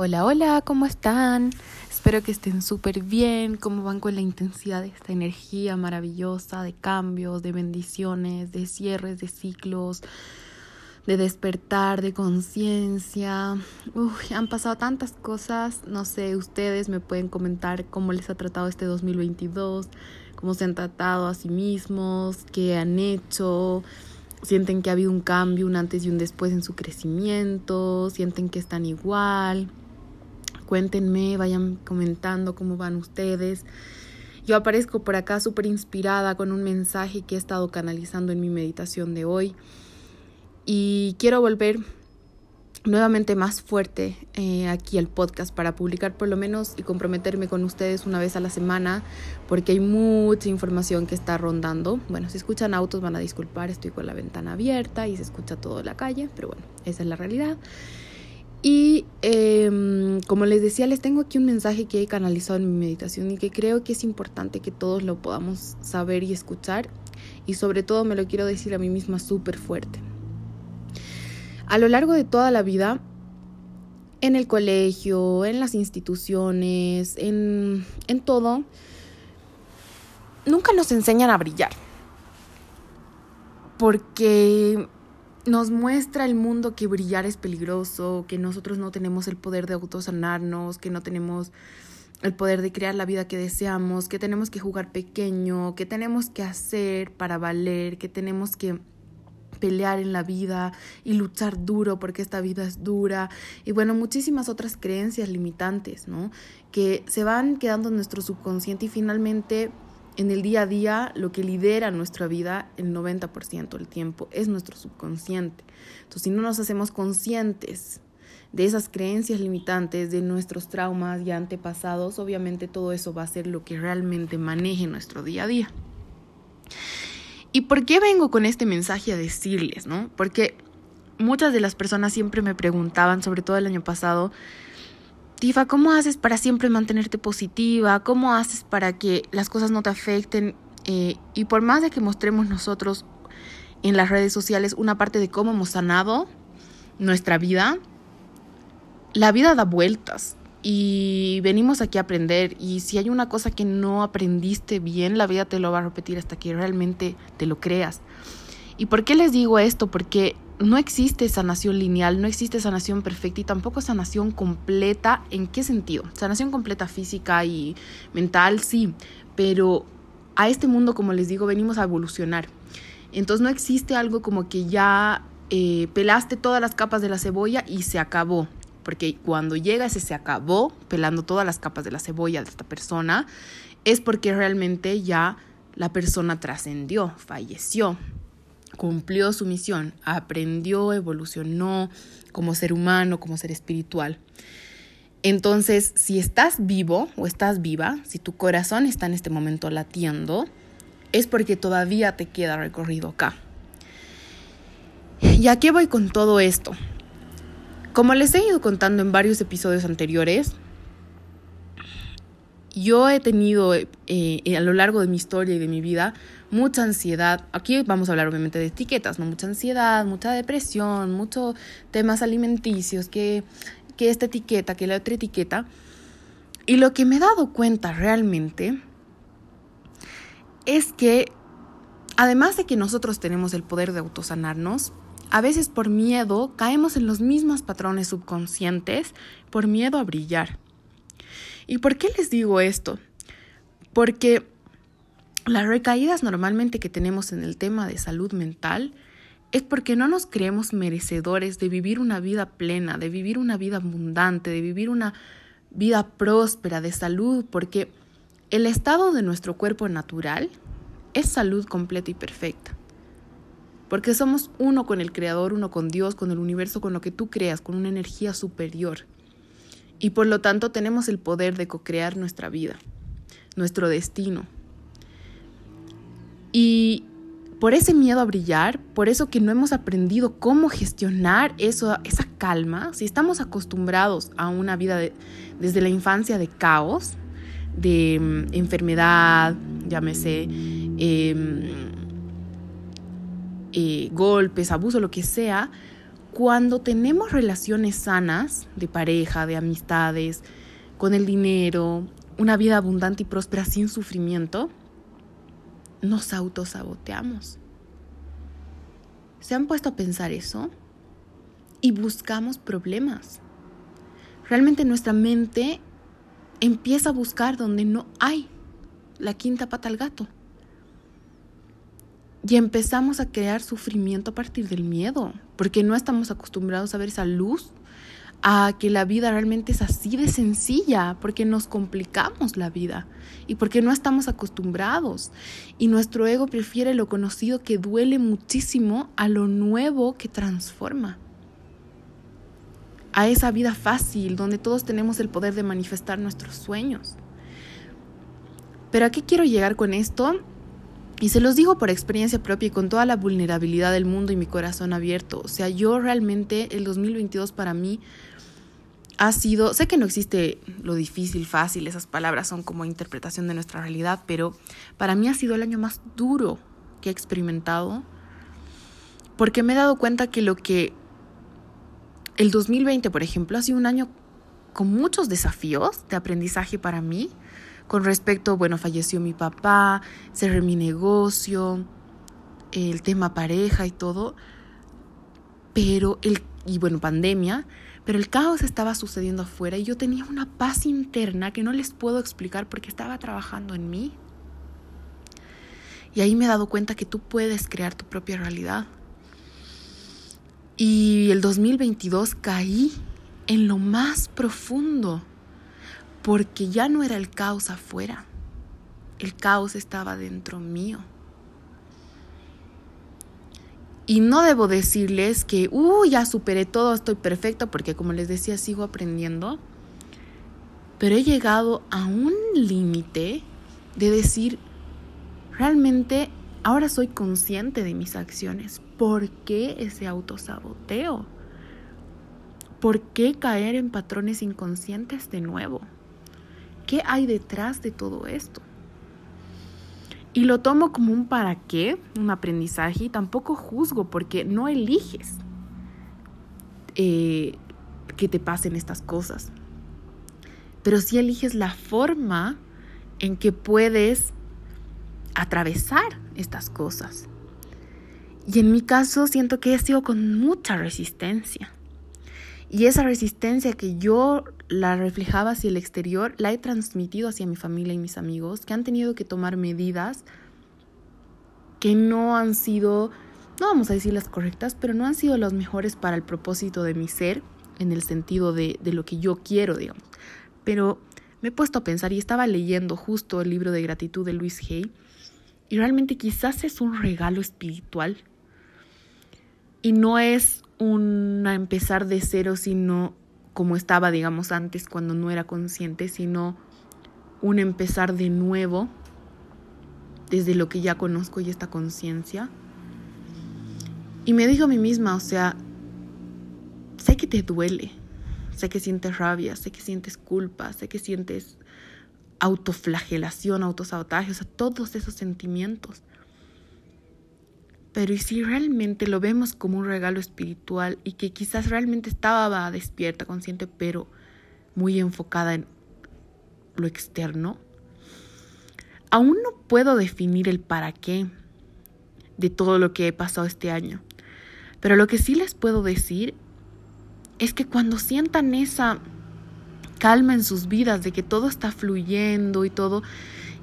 Hola, hola, ¿cómo están? Espero que estén súper bien, cómo van con la intensidad de esta energía maravillosa de cambios, de bendiciones, de cierres de ciclos, de despertar, de conciencia. Han pasado tantas cosas, no sé, ustedes me pueden comentar cómo les ha tratado este 2022, cómo se han tratado a sí mismos, qué han hecho, sienten que ha habido un cambio, un antes y un después en su crecimiento, sienten que están igual Cuéntenme, vayan comentando cómo van ustedes. Yo aparezco por acá súper inspirada con un mensaje que he estado canalizando en mi meditación de hoy. Y quiero volver nuevamente más fuerte eh, aquí al podcast para publicar por lo menos y comprometerme con ustedes una vez a la semana porque hay mucha información que está rondando. Bueno, si escuchan autos van a disculpar, estoy con la ventana abierta y se escucha todo la calle, pero bueno, esa es la realidad. Y em, como les decía, les tengo aquí un mensaje que he canalizado en mi meditación y que creo que es importante que todos lo podamos saber y escuchar. Y sobre todo me lo quiero decir a mí misma súper fuerte. A lo largo de toda la vida, en el colegio, en las instituciones, en, en todo, nunca nos enseñan a brillar. Porque nos muestra el mundo que brillar es peligroso, que nosotros no tenemos el poder de autosanarnos, que no tenemos el poder de crear la vida que deseamos, que tenemos que jugar pequeño, que tenemos que hacer para valer, que tenemos que pelear en la vida y luchar duro porque esta vida es dura y bueno, muchísimas otras creencias limitantes, ¿no? Que se van quedando en nuestro subconsciente y finalmente en el día a día lo que lidera nuestra vida el 90% del tiempo es nuestro subconsciente. Entonces, si no nos hacemos conscientes de esas creencias limitantes, de nuestros traumas y antepasados, obviamente todo eso va a ser lo que realmente maneje nuestro día a día. ¿Y por qué vengo con este mensaje a decirles, no? Porque muchas de las personas siempre me preguntaban, sobre todo el año pasado, Tifa, ¿cómo haces para siempre mantenerte positiva? ¿Cómo haces para que las cosas no te afecten? Eh, y por más de que mostremos nosotros en las redes sociales una parte de cómo hemos sanado nuestra vida, la vida da vueltas y venimos aquí a aprender y si hay una cosa que no aprendiste bien, la vida te lo va a repetir hasta que realmente te lo creas. ¿Y por qué les digo esto? Porque no existe sanación lineal, no existe sanación perfecta y tampoco sanación completa. ¿En qué sentido? Sanación completa física y mental, sí, pero a este mundo, como les digo, venimos a evolucionar. Entonces no existe algo como que ya eh, pelaste todas las capas de la cebolla y se acabó. Porque cuando llega ese se acabó, pelando todas las capas de la cebolla de esta persona, es porque realmente ya la persona trascendió, falleció cumplió su misión, aprendió, evolucionó como ser humano, como ser espiritual. Entonces, si estás vivo o estás viva, si tu corazón está en este momento latiendo, es porque todavía te queda recorrido acá. ¿Y a qué voy con todo esto? Como les he ido contando en varios episodios anteriores, yo he tenido eh, a lo largo de mi historia y de mi vida mucha ansiedad. Aquí vamos a hablar obviamente de etiquetas, ¿no? Mucha ansiedad, mucha depresión, muchos temas alimenticios, que, que esta etiqueta, que la otra etiqueta. Y lo que me he dado cuenta realmente es que además de que nosotros tenemos el poder de autosanarnos, a veces por miedo caemos en los mismos patrones subconscientes, por miedo a brillar. ¿Y por qué les digo esto? Porque las recaídas normalmente que tenemos en el tema de salud mental es porque no nos creemos merecedores de vivir una vida plena, de vivir una vida abundante, de vivir una vida próspera, de salud, porque el estado de nuestro cuerpo natural es salud completa y perfecta. Porque somos uno con el Creador, uno con Dios, con el universo, con lo que tú creas, con una energía superior. Y por lo tanto tenemos el poder de co-crear nuestra vida, nuestro destino. Y por ese miedo a brillar, por eso que no hemos aprendido cómo gestionar eso, esa calma, si estamos acostumbrados a una vida desde la infancia de caos, de mm, enfermedad, llámese, em, eh, golpes, abuso, lo que sea, cuando tenemos relaciones sanas de pareja, de amistades, con el dinero, una vida abundante y próspera sin sufrimiento, nos autosaboteamos. ¿Se han puesto a pensar eso? Y buscamos problemas. Realmente nuestra mente empieza a buscar donde no hay la quinta pata al gato. Y empezamos a crear sufrimiento a partir del miedo, porque no estamos acostumbrados a ver esa luz, a que la vida realmente es así de sencilla, porque nos complicamos la vida y porque no estamos acostumbrados. Y nuestro ego prefiere lo conocido que duele muchísimo a lo nuevo que transforma. A esa vida fácil donde todos tenemos el poder de manifestar nuestros sueños. Pero ¿a qué quiero llegar con esto? Y se los digo por experiencia propia y con toda la vulnerabilidad del mundo y mi corazón abierto. O sea, yo realmente el 2022 para mí ha sido, sé que no existe lo difícil, fácil, esas palabras son como interpretación de nuestra realidad, pero para mí ha sido el año más duro que he experimentado, porque me he dado cuenta que lo que el 2020, por ejemplo, ha sido un año con muchos desafíos de aprendizaje para mí, con respecto, bueno, falleció mi papá, cerré mi negocio, el tema pareja y todo, pero el, y bueno, pandemia, pero el caos estaba sucediendo afuera y yo tenía una paz interna que no les puedo explicar porque estaba trabajando en mí. Y ahí me he dado cuenta que tú puedes crear tu propia realidad. Y el 2022 caí en lo más profundo porque ya no era el caos afuera, el caos estaba dentro mío. Y no debo decirles que, uh, ya superé todo, estoy perfecto, porque como les decía, sigo aprendiendo. Pero he llegado a un límite de decir, realmente ahora soy consciente de mis acciones. ¿Por qué ese autosaboteo? ¿Por qué caer en patrones inconscientes de nuevo? ¿Qué hay detrás de todo esto? Y lo tomo como un para qué, un aprendizaje, y tampoco juzgo porque no eliges eh, que te pasen estas cosas. Pero sí eliges la forma en que puedes atravesar estas cosas. Y en mi caso siento que he sido con mucha resistencia. Y esa resistencia que yo la reflejaba hacia el exterior, la he transmitido hacia mi familia y mis amigos, que han tenido que tomar medidas que no han sido, no vamos a decir las correctas, pero no han sido las mejores para el propósito de mi ser, en el sentido de, de lo que yo quiero, digamos. Pero me he puesto a pensar y estaba leyendo justo el libro de gratitud de Luis Hay, y realmente quizás es un regalo espiritual. Y no es un empezar de cero, sino como estaba, digamos, antes cuando no era consciente, sino un empezar de nuevo desde lo que ya conozco y esta conciencia. Y me dijo a mí misma, o sea, sé que te duele, sé que sientes rabia, sé que sientes culpa, sé que sientes autoflagelación, autosabotaje, o sea, todos esos sentimientos. Pero ¿y si realmente lo vemos como un regalo espiritual y que quizás realmente estaba despierta, consciente, pero muy enfocada en lo externo? Aún no puedo definir el para qué de todo lo que he pasado este año. Pero lo que sí les puedo decir es que cuando sientan esa calma en sus vidas de que todo está fluyendo y todo,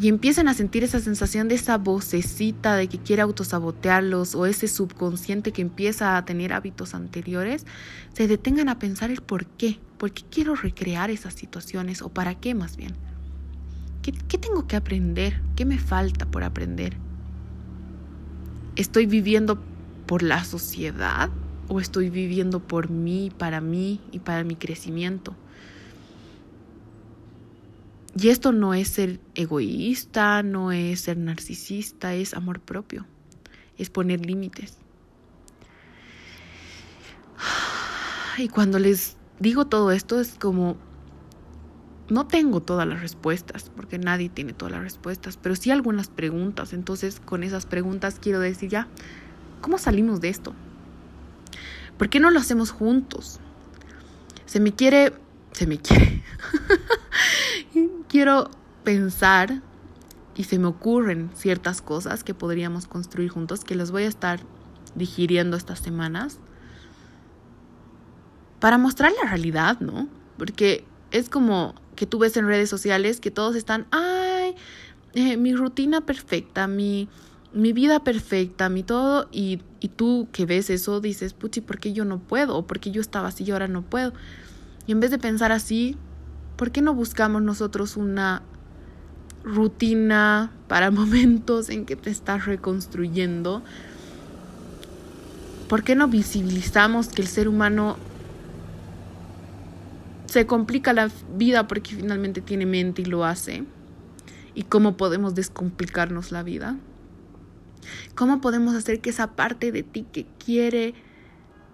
y empiezan a sentir esa sensación de esa vocecita de que quiere autosabotearlos o ese subconsciente que empieza a tener hábitos anteriores, se detengan a pensar el por qué, por qué quiero recrear esas situaciones o para qué más bien. ¿Qué, qué tengo que aprender? ¿Qué me falta por aprender? ¿Estoy viviendo por la sociedad o estoy viviendo por mí, para mí y para mi crecimiento? Y esto no es ser egoísta, no es ser narcisista, es amor propio, es poner límites. Y cuando les digo todo esto es como, no tengo todas las respuestas, porque nadie tiene todas las respuestas, pero sí algunas preguntas. Entonces con esas preguntas quiero decir ya, ¿cómo salimos de esto? ¿Por qué no lo hacemos juntos? Se me quiere, se me quiere. quiero pensar y se me ocurren ciertas cosas que podríamos construir juntos, que las voy a estar digiriendo estas semanas para mostrar la realidad, ¿no? Porque es como que tú ves en redes sociales que todos están, ay, eh, mi rutina perfecta, mi, mi vida perfecta, mi todo, y, y tú que ves eso dices, puchi, ¿por qué yo no puedo? ¿O por qué yo estaba así y ahora no puedo? Y en vez de pensar así, ¿por qué no buscamos nosotros una rutina para momentos en que te estás reconstruyendo? ¿Por qué no visibilizamos que el ser humano se complica la vida porque finalmente tiene mente y lo hace. ¿Y cómo podemos descomplicarnos la vida? ¿Cómo podemos hacer que esa parte de ti que quiere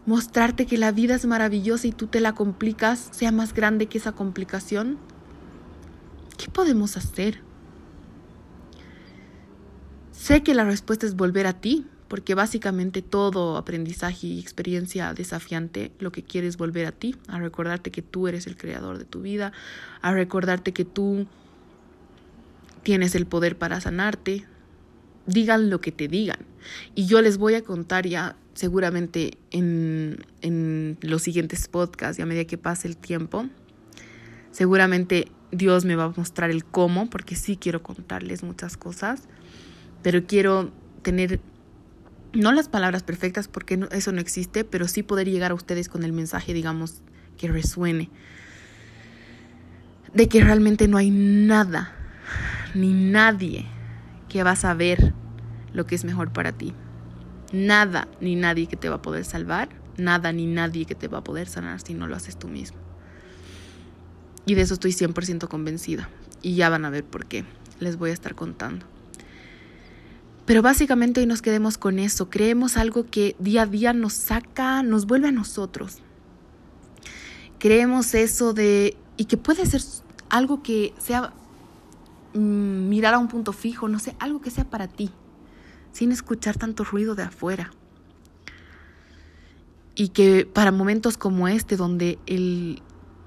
mostrarte que la vida es maravillosa y tú te la complicas sea más grande que esa complicación? ¿Qué podemos hacer? Sé que la respuesta es volver a ti, porque básicamente todo aprendizaje y experiencia desafiante lo que quiere es volver a ti, a recordarte que tú eres el creador de tu vida, a recordarte que tú tienes el poder para sanarte, digan lo que te digan. Y yo les voy a contar ya seguramente en, en los siguientes podcasts y a medida que pase el tiempo, seguramente Dios me va a mostrar el cómo, porque sí quiero contarles muchas cosas, pero quiero tener no las palabras perfectas porque eso no existe, pero sí poder llegar a ustedes con el mensaje, digamos, que resuene. De que realmente no hay nada, ni nadie que va a saber lo que es mejor para ti. Nada ni nadie que te va a poder salvar, nada ni nadie que te va a poder sanar si no lo haces tú mismo. Y de eso estoy 100% convencida. Y ya van a ver por qué. Les voy a estar contando. Pero básicamente hoy nos quedemos con eso, creemos algo que día a día nos saca, nos vuelve a nosotros. Creemos eso de, y que puede ser algo que sea mm, mirar a un punto fijo, no sé, algo que sea para ti, sin escuchar tanto ruido de afuera. Y que para momentos como este, donde el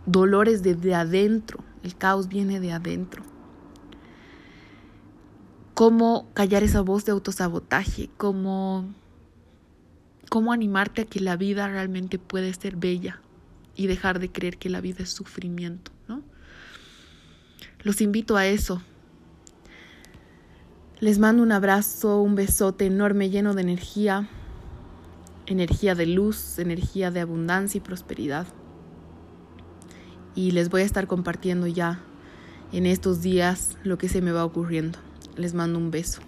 dolor es de adentro, el caos viene de adentro cómo callar esa voz de autosabotaje, cómo, cómo animarte a que la vida realmente puede ser bella y dejar de creer que la vida es sufrimiento, ¿no? Los invito a eso. Les mando un abrazo, un besote enorme lleno de energía, energía de luz, energía de abundancia y prosperidad. Y les voy a estar compartiendo ya en estos días lo que se me va ocurriendo. Les mando un beso.